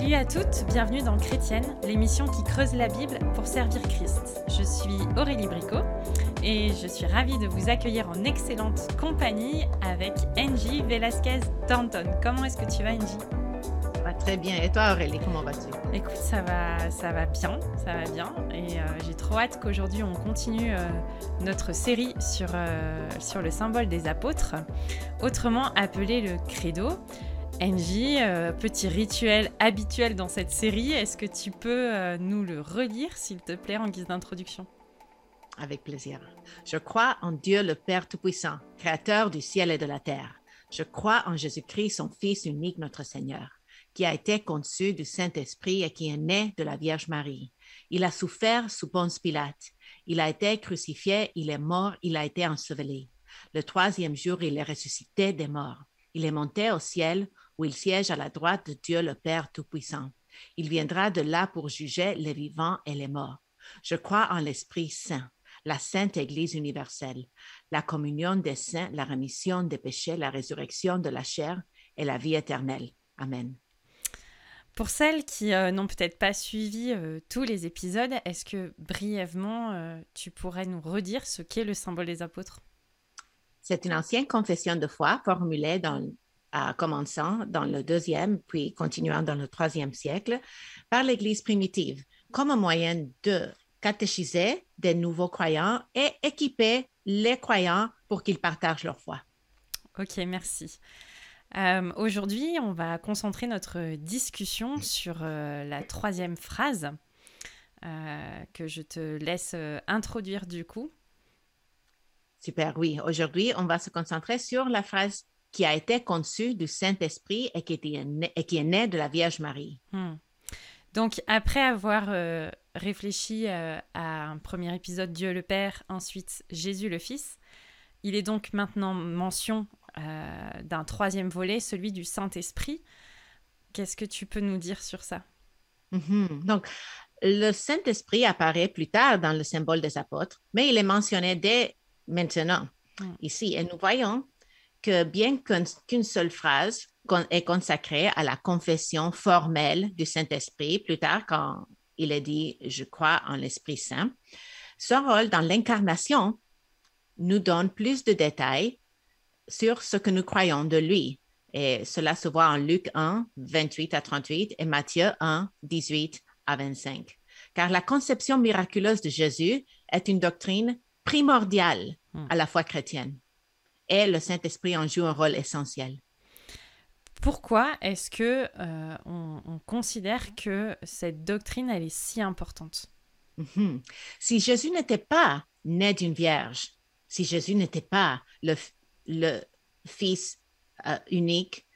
Salut à toutes, bienvenue dans Chrétienne, l'émission qui creuse la Bible pour servir Christ. Je suis Aurélie Bricot et je suis ravie de vous accueillir en excellente compagnie avec Angie Velasquez Thornton. Comment est-ce que tu vas Angie? Va très bien. Et toi Aurélie, comment vas-tu? Écoute, ça va, ça va bien, ça va bien. Et euh, j'ai trop hâte qu'aujourd'hui on continue euh, notre série sur, euh, sur le symbole des apôtres, autrement appelé le credo. Angie, euh, petit rituel habituel dans cette série, est-ce que tu peux euh, nous le relire, s'il te plaît, en guise d'introduction? Avec plaisir. Je crois en Dieu le Père Tout-Puissant, Créateur du ciel et de la terre. Je crois en Jésus-Christ, son Fils unique, notre Seigneur, qui a été conçu du Saint-Esprit et qui est né de la Vierge Marie. Il a souffert sous Ponce Pilate. Il a été crucifié, il est mort, il a été enseveli. Le troisième jour, il est ressuscité des morts. Il est monté au ciel où il siège à la droite de Dieu le Père Tout-Puissant. Il viendra de là pour juger les vivants et les morts. Je crois en l'Esprit Saint, la Sainte Église universelle, la communion des saints, la rémission des péchés, la résurrection de la chair et la vie éternelle. Amen. Pour celles qui euh, n'ont peut-être pas suivi euh, tous les épisodes, est-ce que brièvement euh, tu pourrais nous redire ce qu'est le symbole des apôtres? C'est une ancienne confession de foi formulée dans commençant dans le deuxième, puis continuant dans le troisième siècle, par l'Église primitive, comme un moyen de catéchiser des nouveaux croyants et équiper les croyants pour qu'ils partagent leur foi. Ok, merci. Euh, aujourd'hui, on va concentrer notre discussion sur euh, la troisième phrase euh, que je te laisse introduire du coup. Super, oui. Aujourd'hui, on va se concentrer sur la phrase qui a été conçu du Saint-Esprit et qui, et qui est né de la Vierge Marie. Hmm. Donc, après avoir euh, réfléchi euh, à un premier épisode Dieu le Père, ensuite Jésus le Fils, il est donc maintenant mention euh, d'un troisième volet, celui du Saint-Esprit. Qu'est-ce que tu peux nous dire sur ça? Mm-hmm. Donc, le Saint-Esprit apparaît plus tard dans le symbole des apôtres, mais il est mentionné dès maintenant, hmm. ici. Et nous voyons que bien qu'une seule phrase est consacrée à la confession formelle du Saint-Esprit, plus tard quand il est dit Je crois en l'Esprit Saint, son rôle dans l'incarnation nous donne plus de détails sur ce que nous croyons de lui. Et cela se voit en Luc 1, 28 à 38 et Matthieu 1, 18 à 25. Car la conception miraculeuse de Jésus est une doctrine primordiale hmm. à la foi chrétienne et le Saint-Esprit en joue un rôle essentiel. Pourquoi est-ce que euh, on, considère que cette doctrine elle est si importante? Mhm. Si Jésus n'était pas né d'une vierge, si Jésus n'était pas le, le fils euh, unique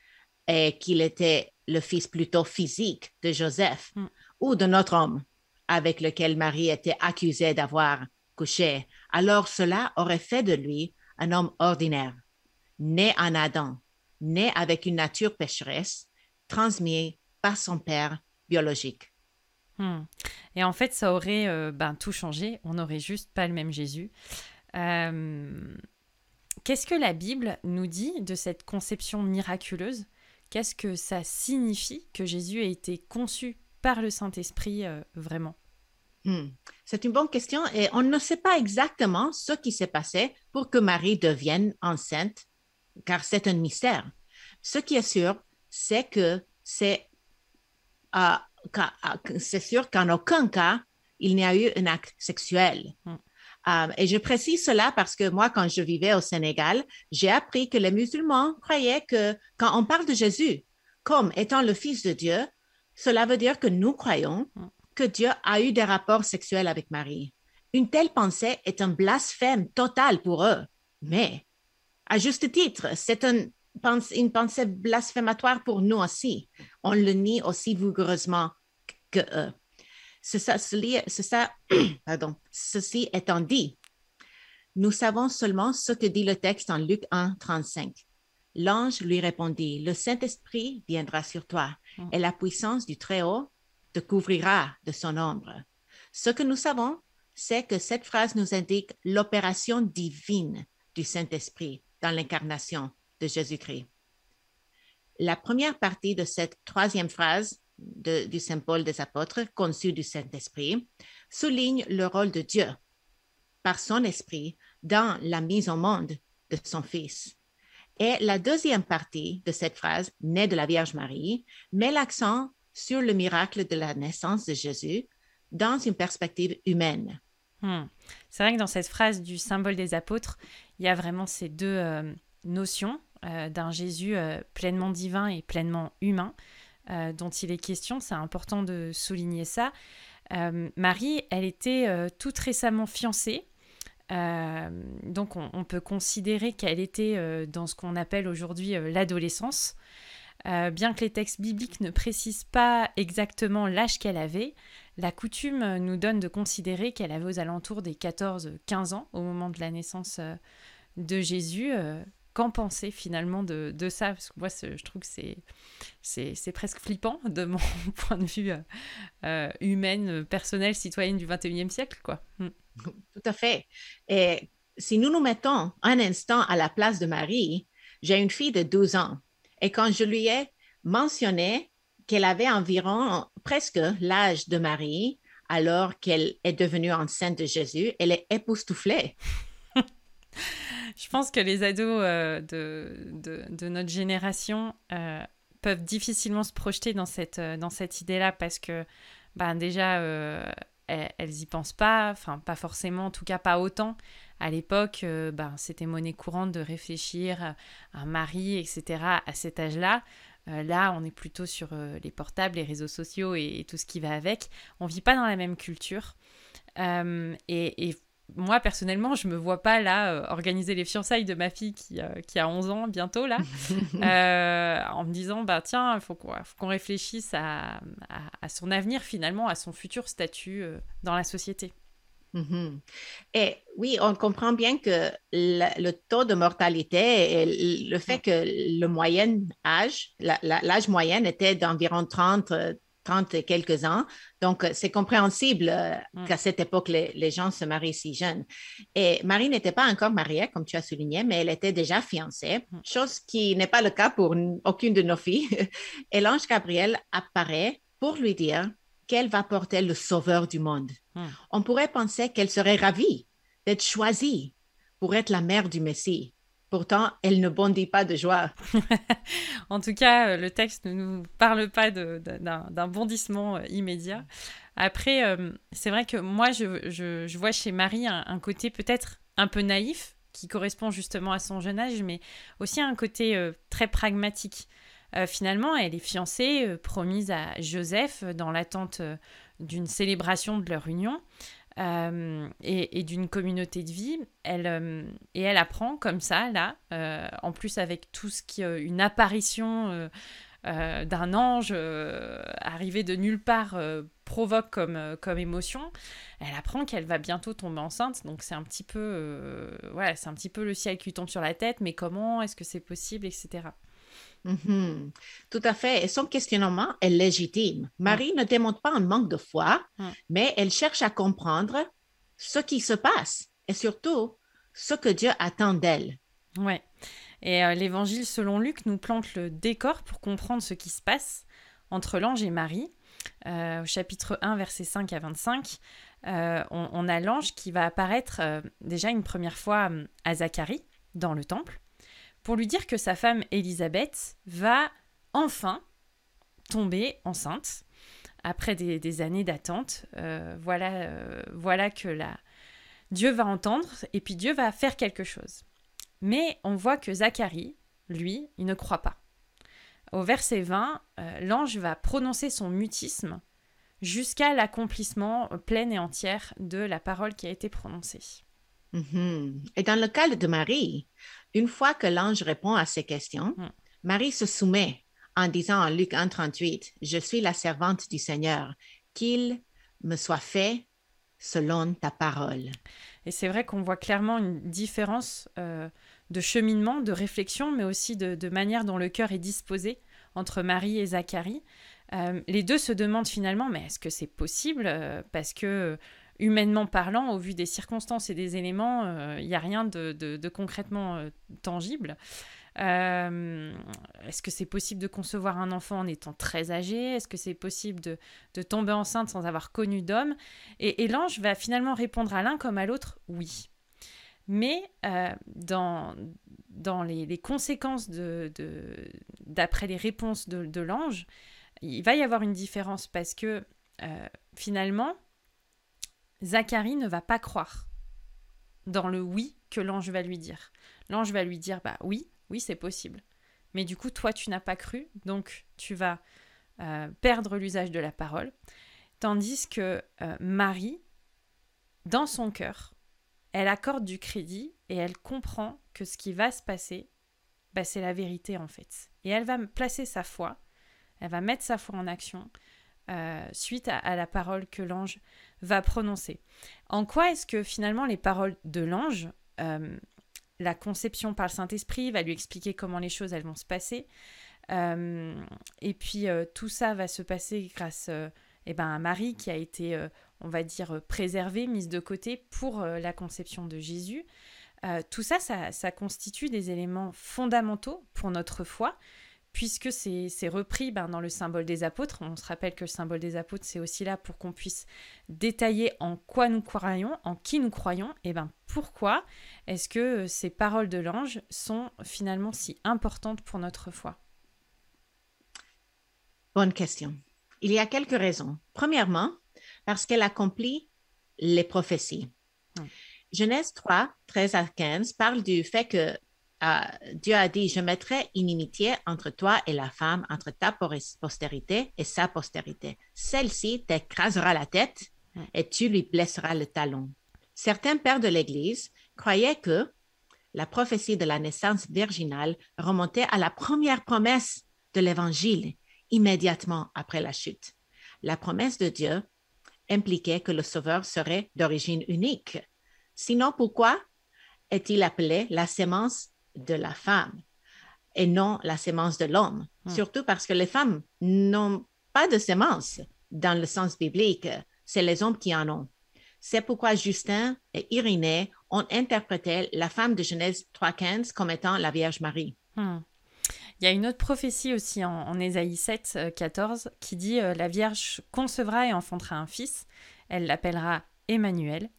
et qu'il était le fils plutôt physique de Joseph mm. ou de notre homme avec lequel Marie était accusée d'avoir couché, alors cela aurait fait de lui un homme ordinaire, né en Adam, né avec une nature pécheresse, transmis par son père biologique. Hmm. Et en fait, ça aurait euh, ben, tout changé. On n'aurait juste pas le même Jésus. Euh, qu'est-ce que la Bible nous dit de cette conception miraculeuse? Qu'est-ce que ça signifie que Jésus ait été conçu par le Saint-Esprit euh, vraiment? Hmm. C'est une bonne question et on ne sait pas exactement ce qui s'est passé pour que Marie devienne enceinte, car c'est un mystère. Ce qui est sûr, c'est que c'est euh, c'est sûr qu'en aucun cas, il n'y a eu un acte sexuel. Hmm. Euh, et je précise cela parce que moi, quand je vivais au Sénégal, j'ai appris que les musulmans croyaient que quand on parle de Jésus comme étant le Fils de Dieu, cela veut dire que nous croyons hmm que Dieu a eu des rapports sexuels avec Marie. Une telle pensée est un blasphème total pour eux. Mais, à juste titre, c'est une pensée blasphématoire pour nous aussi. On le nie aussi vigoureusement que eux. Pardon, ceci étant dit, nous savons seulement ce que dit le texte en Luc 1, 35. L'ange lui répondit, Le Saint-Esprit viendra sur toi, mm. et la puissance du Très-Haut te couvrira de son ombre. Ce que nous savons, c'est que cette phrase nous indique l'opération divine du Saint-Esprit dans l'incarnation de Jésus-Christ. La première partie de cette troisième phrase du symbole des apôtres conçu du Saint-Esprit souligne le rôle de Dieu par son esprit dans la mise au monde de son Fils. Et la deuxième partie de cette phrase, née de la Vierge Marie, met l'accent sur le miracle de la naissance de Jésus dans une perspective humaine. Hmm. C'est vrai que dans cette phrase du symbole des apôtres, il y a vraiment ces deux euh, notions euh, d'un Jésus euh, pleinement divin et pleinement humain dont il est question. C'est important de souligner ça. Marie, elle était toute récemment fiancée donc on, peut considérer qu'elle était dans ce qu'on appelle aujourd'hui euh, bien que les textes bibliques ne précisent pas exactement l'âge qu'elle avait, la coutume nous donne de considérer qu'elle avait aux alentours des 14-15 ans au moment de la naissance de Jésus. Qu'en penser finalement de, ça? Parce que moi, je trouve que c'est, c'est, presque flippant de mon point de vue humaine, personnelle, citoyenne du 21e siècle. quoi. Hmm. Tout à fait. Et si nous nous mettons un instant à la place de Marie, j'ai une fille de 12 ans. Et quand je lui ai mentionné qu'elle avait environ presque l'âge de Marie, alors qu'elle est devenue enceinte de Jésus, elle est époustouflée. je pense que les ados euh, de, de, notre génération euh, peuvent difficilement se projeter dans cette, euh, dans cette idée-là parce que ben déjà, elles, y pensent pas, enfin pas forcément, en tout cas pas autant. À l'époque, euh, ben, c'était monnaie courante de réfléchir à un mari, etc. à cet âge-là. Euh, là, on est plutôt sur euh, les portables, les réseaux sociaux et, tout ce qui va avec. On vit pas dans la même culture. et, et moi, personnellement, je me vois pas là euh, organiser les fiançailles de ma fille qui, euh, qui a 11 ans bientôt, là, euh, en me disant, bah tiens, il faut qu'on réfléchisse à, à, son avenir finalement, à son futur statut dans la société. Mm-hmm. Et oui, on comprend bien que le, taux de mortalité et le fait que le moyen âge, l'âge moyen était d'environ 30, 30 et quelques ans. Donc, euh, c'est compréhensible euh, mm. qu'à cette époque, les, gens se marient si jeunes. Et Marie n'était pas encore mariée, comme tu as souligné, mais elle était déjà fiancée, mm. chose qui n'est pas le cas pour aucune de nos filles. Et l'ange Gabriel apparaît pour lui dire qu'elle va porter le sauveur du monde. Mm. On pourrait penser qu'elle serait ravie d'être choisie pour être la mère du Messie. Pourtant, elle ne bondit pas de joie. en tout cas, euh, le texte ne nous parle pas d'un bondissement euh, immédiat. Après, euh, c'est vrai que moi, je, vois chez Marie un, côté peut-être un peu naïf, qui correspond justement à son jeune âge, mais aussi un côté très pragmatique. Finalement, elle est fiancée, promise à Joseph dans l'attente d'une célébration de leur union. Euh, et, d'une communauté de vie. Elle, euh, et elle apprend comme ça, là, euh, en plus avec tout ce qui une apparition d'un ange arrivé de nulle part provoque comme, comme émotion. Elle apprend qu'elle va bientôt tomber enceinte, donc c'est un petit peu, ouais, c'est un petit peu le ciel qui tombe sur la tête. Mais comment est-ce que c'est possible, etc. Tout à fait. Et son questionnement est légitime. Marie ne démontre pas un manque de foi, mais elle cherche à comprendre ce qui se passe et surtout ce que Dieu attend d'elle. Ouais. Et euh, l'évangile selon Luc nous plante le décor pour comprendre ce qui se passe entre l'ange et Marie. Euh, au chapitre 1, versets 5 à 25, euh, on, on, a l'ange qui va apparaître déjà une première fois à Zacharie dans le temple pour lui dire que sa femme Élisabeth va enfin tomber enceinte après des, années d'attente. Euh, voilà, euh, voilà que la... Dieu va entendre et puis Dieu va faire quelque chose. Mais on voit que Zacharie, lui, il ne croit pas. Au verset 20, euh, l'ange va prononcer son mutisme jusqu'à l'accomplissement plein et entière de la parole qui a été prononcée. Mhm. Et dans le cas de Marie, une fois que l'ange répond à ces questions, hmm. Marie se soumet en disant en Luc 1,38 Je suis la servante du Seigneur, qu'il me soit fait selon ta parole. Et c'est vrai qu'on voit clairement une différence euh, de cheminement, de réflexion, mais aussi de, manière dont le cœur est disposé entre Marie et Zacharie. Euh, les deux se demandent finalement, mais est-ce que c'est possible euh, Parce que humainement parlant, au vu des circonstances et des éléments, il euh, n'y a rien de, concrètement euh, tangible. Est-ce que c'est possible de concevoir un enfant en étant très âgé? Est-ce que c'est possible de, tomber enceinte sans avoir connu d'homme? Et, l'ange va finalement répondre à l'un comme à l'autre, oui. Mais dans, les, conséquences de, d'après les réponses de, l'ange, il va y avoir une différence parce que finalement, Zacharie ne va pas croire dans le oui que l'ange va lui dire. L'ange va lui dire bah oui, oui c'est possible. Mais du coup toi tu n'as pas cru, donc tu vas euh, perdre l'usage de la parole. Tandis que euh, Marie, dans son cœur, elle accorde du crédit et elle comprend que ce qui va se passer, bah, c'est la vérité en fait. Et elle va placer sa foi, elle va mettre sa foi en action euh, suite à, la parole que l'ange va prononcer. En quoi est-ce que finalement les paroles de l'ange, euh, la conception par le Saint-Esprit va lui expliquer comment les choses elles vont se passer, euh, et puis tout ça va se passer grâce eh ben, à Marie qui a été, on va dire, préservée, mise de côté pour la conception de Jésus. tout ça, ça constitue des éléments fondamentaux pour notre foi, puisque c'est repris ben, dans le symbole des apôtres. On se rappelle que le symbole des apôtres, c'est aussi là pour qu'on puisse détailler en quoi nous croyons, en qui nous croyons, et ben pourquoi est-ce que ces paroles de l'ange sont finalement si importantes pour notre foi? Bonne question. Il y a quelques raisons. Premièrement, parce qu'elle accomplit les prophéties. Hmm. Genèse 3, 13 à 15 parle du fait que Dieu a dit, je mettrai inimitié entre toi et la femme, entre ta postérité et sa postérité. Celle-ci t'écrasera la tête et tu lui blesseras le talon. Certains pères de l'Église croyaient que la prophétie de la naissance virginale remontait à la première promesse de l'Évangile, immédiatement après la chute. La promesse de Dieu impliquait que le Sauveur serait d'origine unique. Sinon, pourquoi est-il appelé la sémence de la femme et non la sémence de l'homme. Hmm. Surtout parce que les femmes n'ont pas de sémence dans le sens biblique, c'est les hommes qui en ont. C'est pourquoi Justin et Irénée ont interprété la femme de Genèse 3.15 comme étant la Vierge Marie. Hmm. Il y a une autre prophétie aussi en, en Ésaïe 7, 14 euh, qui dit euh, La Vierge concevra et enfantera un fils. Elle l'appellera Emmanuel.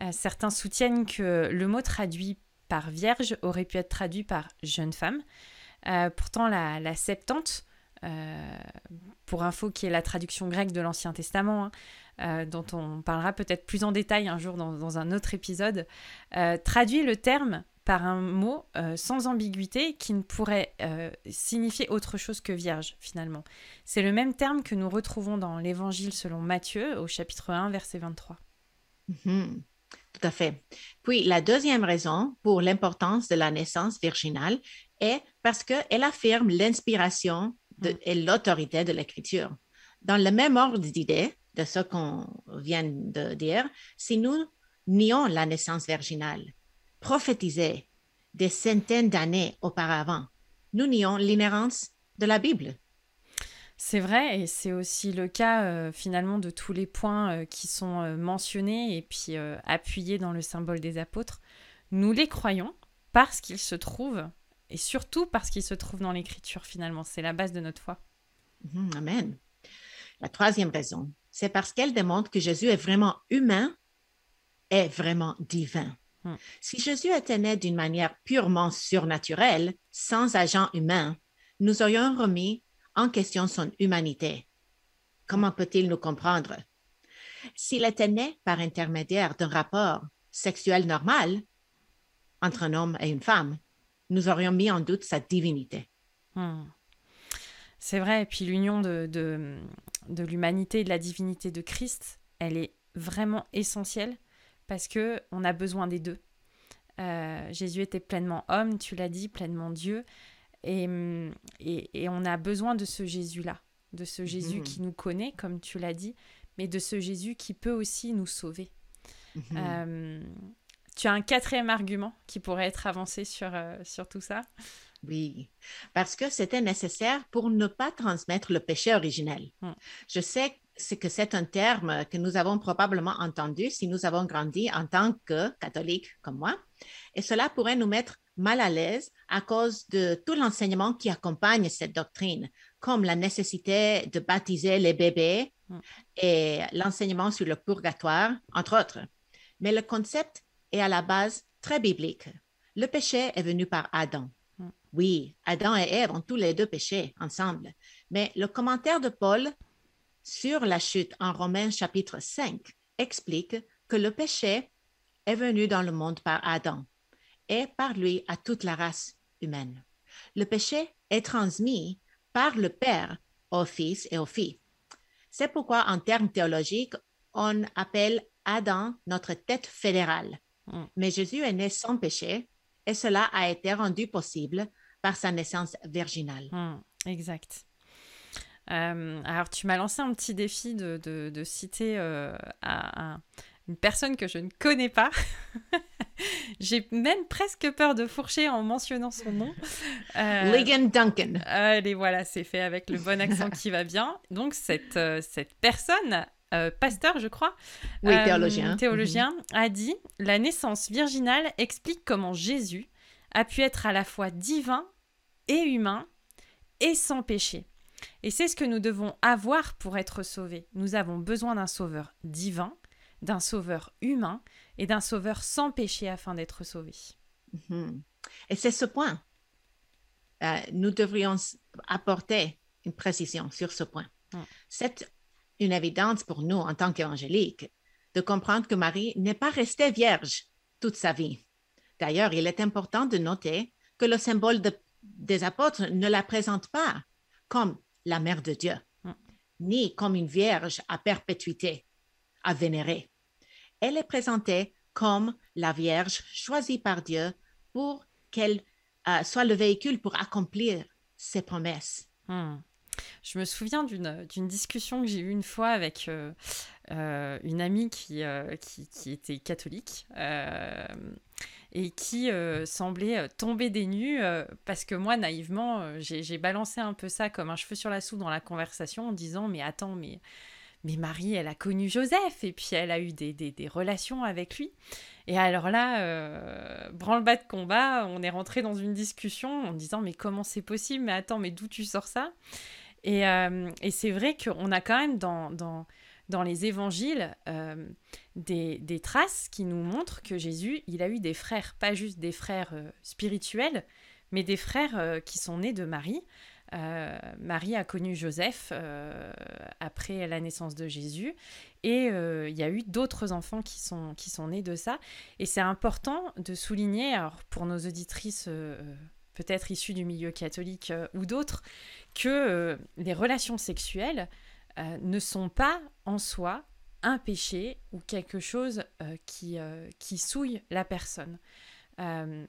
Euh, certains soutiennent que le mot traduit par vierge aurait pu être traduit par jeune femme. Euh, pourtant, la, Septante, euh, pour info, qui est la traduction grecque de l'Ancien Testament, hein, euh, dont on parlera peut-être plus en détail un jour dans, un autre épisode, traduit le terme par un mot sans ambiguïté qui ne pourrait signifier autre chose que vierge finalement. C'est le même terme que nous retrouvons dans l'Évangile selon Matthieu au chapitre 1 verset 23. Tout à fait. Puis la deuxième raison pour l'importance de la naissance virginale est parce qu'elle affirme l'inspiration mm. et l'autorité de l'écriture. Dans le même ordre d'idées de ce qu'on vient de dire, si nous nions la naissance virginale, prophétisée des centaines d'années auparavant, nous nions l'inhérence de la Bible. C'est vrai, et c'est aussi le cas euh, finalement de tous les points euh, qui sont euh, mentionnés et puis appuyés dans le symbole des apôtres. Nous les croyons parce qu'ils se trouvent, et surtout parce qu'ils se trouvent dans l'Écriture finalement. C'est la base de notre foi. Mhm, amen. La troisième raison, c'est parce qu'elle démontre que Jésus est vraiment humain et vraiment divin. Hmm. Si Jésus était né d'une manière purement surnaturelle, sans agent humain, nous aurions remis en question son humanité. Comment peut-il nous comprendre? S'il était né par intermédiaire d'un rapport sexuel normal entre un homme et une femme, nous aurions mis en doute sa divinité. Hmm. C'est vrai, et puis l'union de, de, l'humanité et de la divinité de Christ, elle est vraiment essentielle parce que on a besoin des deux. Euh, Jésus était pleinement homme, tu l'as dit, pleinement Dieu, et, et, on a besoin de ce Jésus-là, de ce Jésus mhm. qui nous connaît, comme tu l'as dit, mais de ce Jésus qui peut aussi nous sauver. Mhm. Euh, tu as un quatrième argument qui pourrait être avancé sur, euh, sur tout ça? Oui, parce que c'était nécessaire pour ne pas transmettre le péché originel. Hmm. Je sais que c'est un terme que nous avons probablement entendu si nous avons grandi en tant que catholiques comme moi, et cela pourrait nous mettre mal à l'aise à cause de tout l'enseignement qui accompagne cette doctrine, comme la nécessité de baptiser les bébés Mm. et l'enseignement sur le purgatoire, entre autres. Mais le concept est à la base très biblique. Le péché est venu par Adam. Mm. Oui, Adam et Ève ont tous les deux péché ensemble. Mais le commentaire de Paul sur la chute en Romains chapitre 5 explique que le péché est venu dans le monde par Adam et par lui à toute la race humaine. Le péché est transmis par le Père au Fils et aux filles. C'est pourquoi, en termes théologiques, on appelle Adam notre tête fédérale. Mm. Mais Jésus est né sans péché et cela a été rendu possible par sa naissance virginale. Hmm, exact. Euh, alors, tu m'as lancé un petit défi de, de- de citer euh, à, à une personne que je ne connais pas. J'ai même presque peur de fourcher en mentionnant son nom. Euh, Ligon Duncan. Allez, voilà, c'est fait avec le bon accent qui va bien. Donc, cette, euh, cette personne, euh, pasteur, je crois, Oui, euh, théologien. théologien, a dit La naissance virginale explique comment Jésus a pu être à la fois divin et humain et sans péché. Et c'est ce que nous devons avoir pour être sauvés. Nous avons besoin d'un sauveur divin, d'un sauveur humain et d'un sauveur sans péché afin d'être sauvés. Mhm. Et c'est ce point. Euh, nous devrions apporter une précision sur ce point. C'est une évidence pour nous en tant qu'évangéliques de comprendre que Marie n'est pas restée vierge toute sa vie. D'ailleurs, il est important de noter que le symbole de- des apôtres ne la présente pas comme la mère de Dieu, ni comme une vierge à perpétuité, à vénérer. Elle est présentée comme la Vierge choisie par Dieu pour qu'elle euh, soit le véhicule pour accomplir ses promesses. Hmm. Je me souviens d'une discussion que j'ai eue une fois avec euh, euh, une amie qui, qui, était catholique et qui semblait tomber des nues parce que moi, naïvement, j'ai balancé un peu ça comme un cheveu sur la soupe dans la conversation en disant Mais attends, mais, mais Marie, elle a connu Joseph et puis elle a eu des, relations avec lui. Et alors là, euh, branle-bas de combat, on est rentré dans une discussion en disant mais comment c'est possible? Mais attends, mais d'où tu sors ça? Et, euh, c'est vrai qu'on a quand même dans, les évangiles euh, des, traces qui nous montrent que Jésus, il a eu des frères, pas juste des frères spirituels, mais des frères qui sont nés de Marie. Euh, Marie a connu Joseph euh, après la naissance de Jésus et euh, il y a eu d'autres enfants qui sont, qui sont nés de ça. Et c'est important de souligner, pour nos auditrices peut-être issues du milieu catholique ou d'autres, que les relations sexuelles ne sont pas en soi un péché ou quelque chose qui, qui souille la personne. Euh,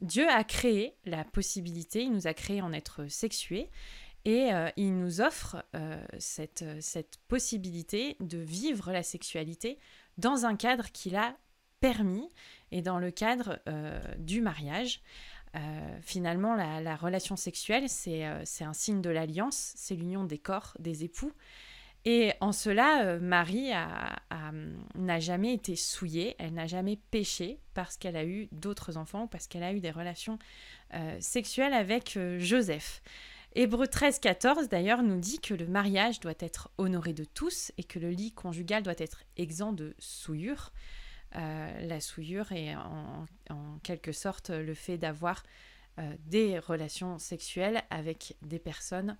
Dieu a créé la possibilité, il nous a créé en être sexués et euh, il nous offre euh, cette, cette possibilité de vivre la sexualité dans un cadre qu'il a permis et dans le cadre du mariage. Finalement, la, la relation sexuelle, c'est un signe de l'alliance, c'est l'union des corps des époux. Et en cela, euh, Marie n'a jamais été souillée, elle n'a jamais péché parce qu'elle a eu d'autres enfants, parce qu'elle a eu des relations euh, sexuelles avec euh, Joseph. Hébreu 13, 14 d'ailleurs nous dit que le mariage doit être honoré de tous et que le lit conjugal doit être exempt de souillure. La souillure est en, en quelque sorte le fait d'avoir des relations sexuelles avec des personnes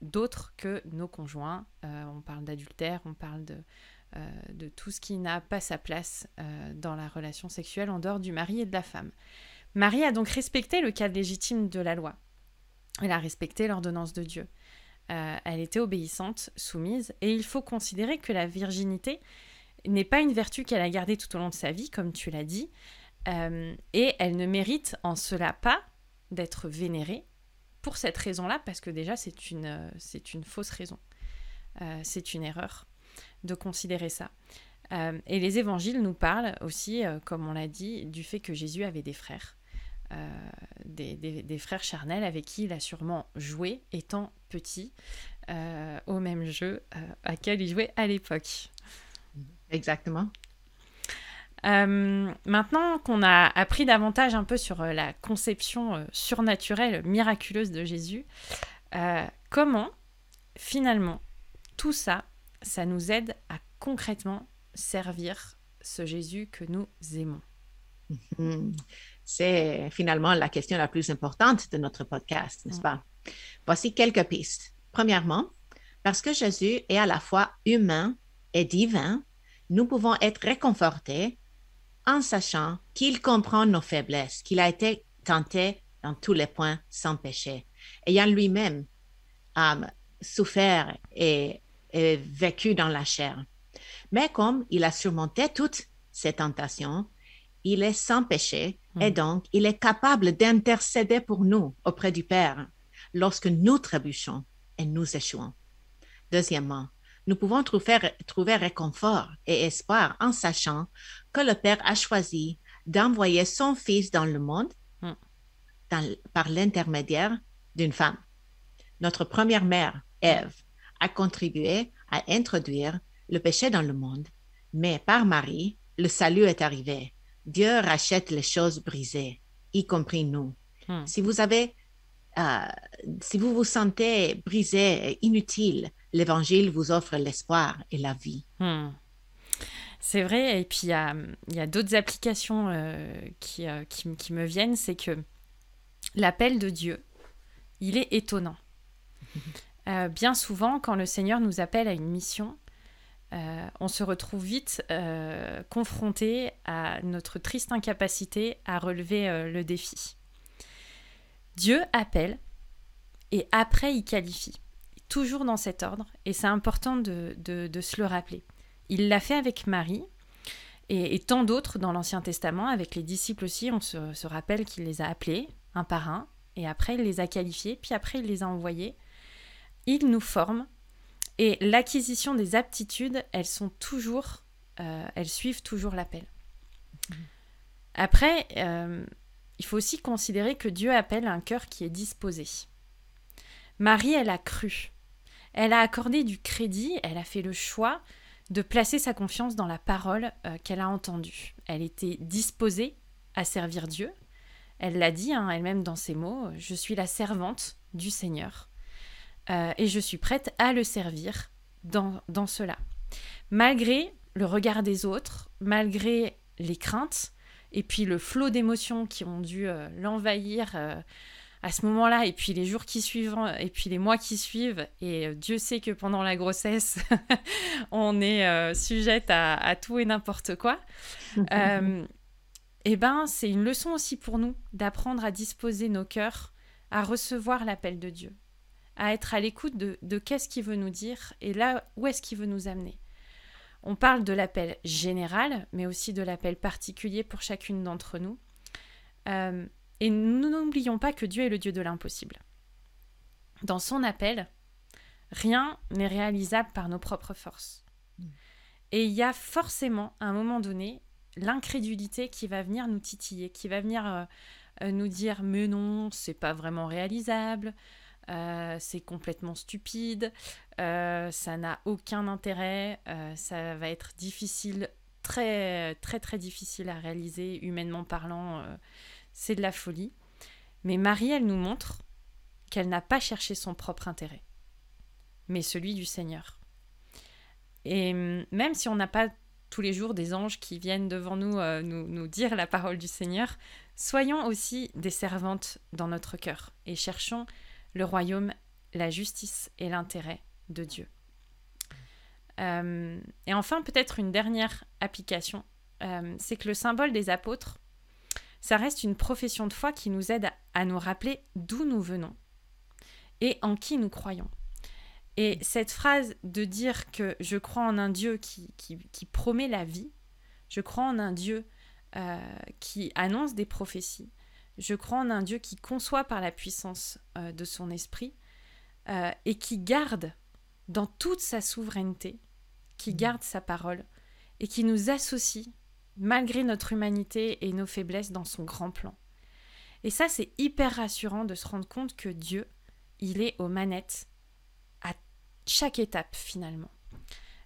d'autres que nos conjoints. Euh, on parle d'adultère, on parle de, euh, de tout ce qui n'a pas sa place euh, dans la relation sexuelle en dehors du mari et de la femme. Marie a donc respecté le cadre légitime de la loi. Elle a respecté l'ordonnance de Dieu. Euh, elle était obéissante, soumise, et il faut considérer que la virginité n'est pas une vertu qu'elle a gardée tout au long de sa vie, comme tu l'as dit, euh, et elle ne mérite en cela pas d'être vénérée pour cette raison-là, parce que déjà c'est une, euh, fausse raison, Euh, c'est une erreur de considérer ça. Euh, et les évangiles nous parlent aussi, comme on l'a dit, du fait que Jésus avait des frères. Des, des- frères charnels avec qui il a sûrement joué étant petit au même jeu euh, auquel il jouait à l'époque. Exactement. Euh, maintenant qu'on a appris davantage un peu sur euh, la conception euh, surnaturelle, miraculeuse de Jésus, comment finalement tout ça, ça nous aide à concrètement servir ce Jésus que nous aimons? Mhm. C'est finalement la question la plus importante de notre podcast, n'est-ce mm. pas? Voici quelques pistes. Premièrement, parce que Jésus est à la fois humain et divin, nous pouvons être réconfortés en sachant qu'il comprend nos faiblesses, qu'il a été tenté dans tous les points sans péché, ayant lui-même um, souffert et, vécu dans la chair. Mais comme il a surmonté toutes ces tentations, il est sans péché et hmm. donc il est capable d'intercéder pour nous auprès du Père lorsque nous trébuchons et nous échouons. Deuxièmement, nous pouvons trouver, trouver réconfort et espoir en sachant que le Père a choisi d'envoyer son Fils dans le monde hmm. par l'intermédiaire d'une femme. Notre première mère, Ève, a contribué à introduire le péché dans le monde, mais par Marie, le salut est arrivé. Dieu rachète les choses brisées, y compris nous. Hmm. Si vous avez, euh, si vous vous sentez brisé, inutile, l'Évangile vous offre l'espoir et la vie. Hmm. C'est vrai, et puis il y a, d'autres applications euh, qui, euh, qui, qui, me viennent, c'est que l'appel de Dieu, il est étonnant. Euh, bien souvent, quand le Seigneur nous appelle à une mission, on se retrouve vite confronté à notre triste incapacité à relever le défi. Dieu appelle et après il qualifie toujours dans cet ordre, et c'est important de, se le rappeler. Il l'a fait avec Marie, et, tant d'autres dans l'Ancien Testament, avec les disciples aussi, on se, rappelle qu'il les a appelés un par un, et après il les a qualifiés, puis après il les a envoyés. Il nous forme, et l'acquisition des aptitudes, elles sont toujours, euh, elles suivent toujours l'appel. Après, euh, il faut aussi considérer que Dieu appelle un cœur qui est disposé. Marie, elle a cru. Elle a accordé du crédit, elle a fait le choix de placer sa confiance dans la parole euh, qu'elle a entendue. Elle était disposée à servir Dieu. Elle l'a dit hein, elle-même dans ses mots, je suis la servante du Seigneur euh, et je suis prête à le servir dans, dans cela. Malgré le regard des autres, malgré les craintes et puis le flot d'émotions qui ont dû euh, l'envahir à ce moment-là, et puis les jours qui suivent, et puis les mois qui suivent, et euh, Dieu sait que pendant la grossesse, on est euh, sujette à, tout et n'importe quoi. euh, et eh ben, c'est une leçon aussi pour nous d'apprendre à disposer nos cœurs à recevoir l'appel de Dieu, à être à l'écoute de, de qu'est-ce qu'il veut nous dire et là où est-ce qu'il veut nous amener. On parle de l'appel général, mais aussi de l'appel particulier pour chacune d'entre nous. Euh, et nous n'oublions pas que Dieu est le Dieu de l'impossible. Dans son appel, rien n'est réalisable par nos propres forces. Et il y a forcément, à un moment donné, l'incrédulité qui va venir nous titiller, qui va venir euh, euh, nous dire mais non, c'est pas vraiment réalisable, euh, c'est complètement stupide, ça n'a aucun intérêt, ça va être difficile, très très très difficile à réaliser humainement parlant c'est de la folie. Mais Marie, elle nous montre qu'elle n'a pas cherché son propre intérêt, mais celui du Seigneur. Et hum, même si on n'a pas tous les jours des anges qui viennent devant nous, euh, nous, nous dire la parole du Seigneur, soyons aussi des servantes dans notre cœur et cherchons le royaume, la justice et l'intérêt de Dieu. Hum, et enfin, peut-être une dernière application, hum, c'est que le symbole des apôtres ça reste une profession de foi qui nous aide à, nous rappeler d'où nous venons et en qui nous croyons. Et cette phrase de dire que je crois en un Dieu qui, qui, promet la vie, je crois en un Dieu euh, qui annonce des prophéties, je crois en un Dieu qui conçoit par la puissance euh, de son esprit euh, et qui garde dans toute sa souveraineté, qui mmh. garde sa parole et qui nous associe malgré notre humanité et nos faiblesses dans son grand plan. Et ça, c'est hyper rassurant de se rendre compte que Dieu, il est aux manettes à chaque étape finalement.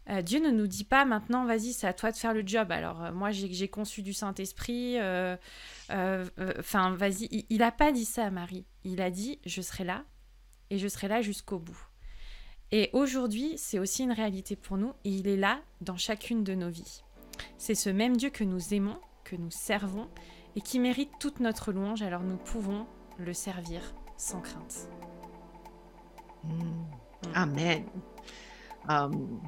Euh, Dieu ne nous dit pas maintenant, vas-y, c'est à toi de faire le job. Alors, euh, moi, j'ai conçu du Saint-Esprit. Enfin, vas-y. Il n'a pas dit ça à Marie. Il a dit, je serai là et je serai là jusqu'au bout. Et aujourd'hui, c'est aussi une réalité pour nous et il est là dans chacune de nos vies. C'est ce même Dieu que nous aimons, que nous servons et qui mérite toute notre louange, alors nous pouvons le servir sans crainte. Mm. Amen. Um,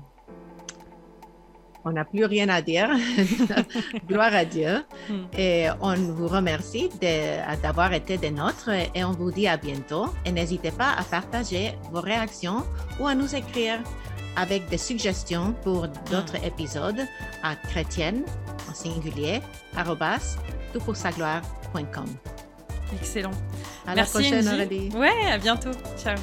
on n'a plus rien à dire. Gloire à Dieu. Mm. Et on vous remercie d'avoir été des nôtres et on vous dit à bientôt. Et n'hésitez pas à partager vos réactions ou à nous écrire avec des suggestions pour d'autres mm. épisodes à chrétienne en singulier toutpoursagloire.com. Excellent. À la prochaine, Aurélie. Ouais, à bientôt. Ciao.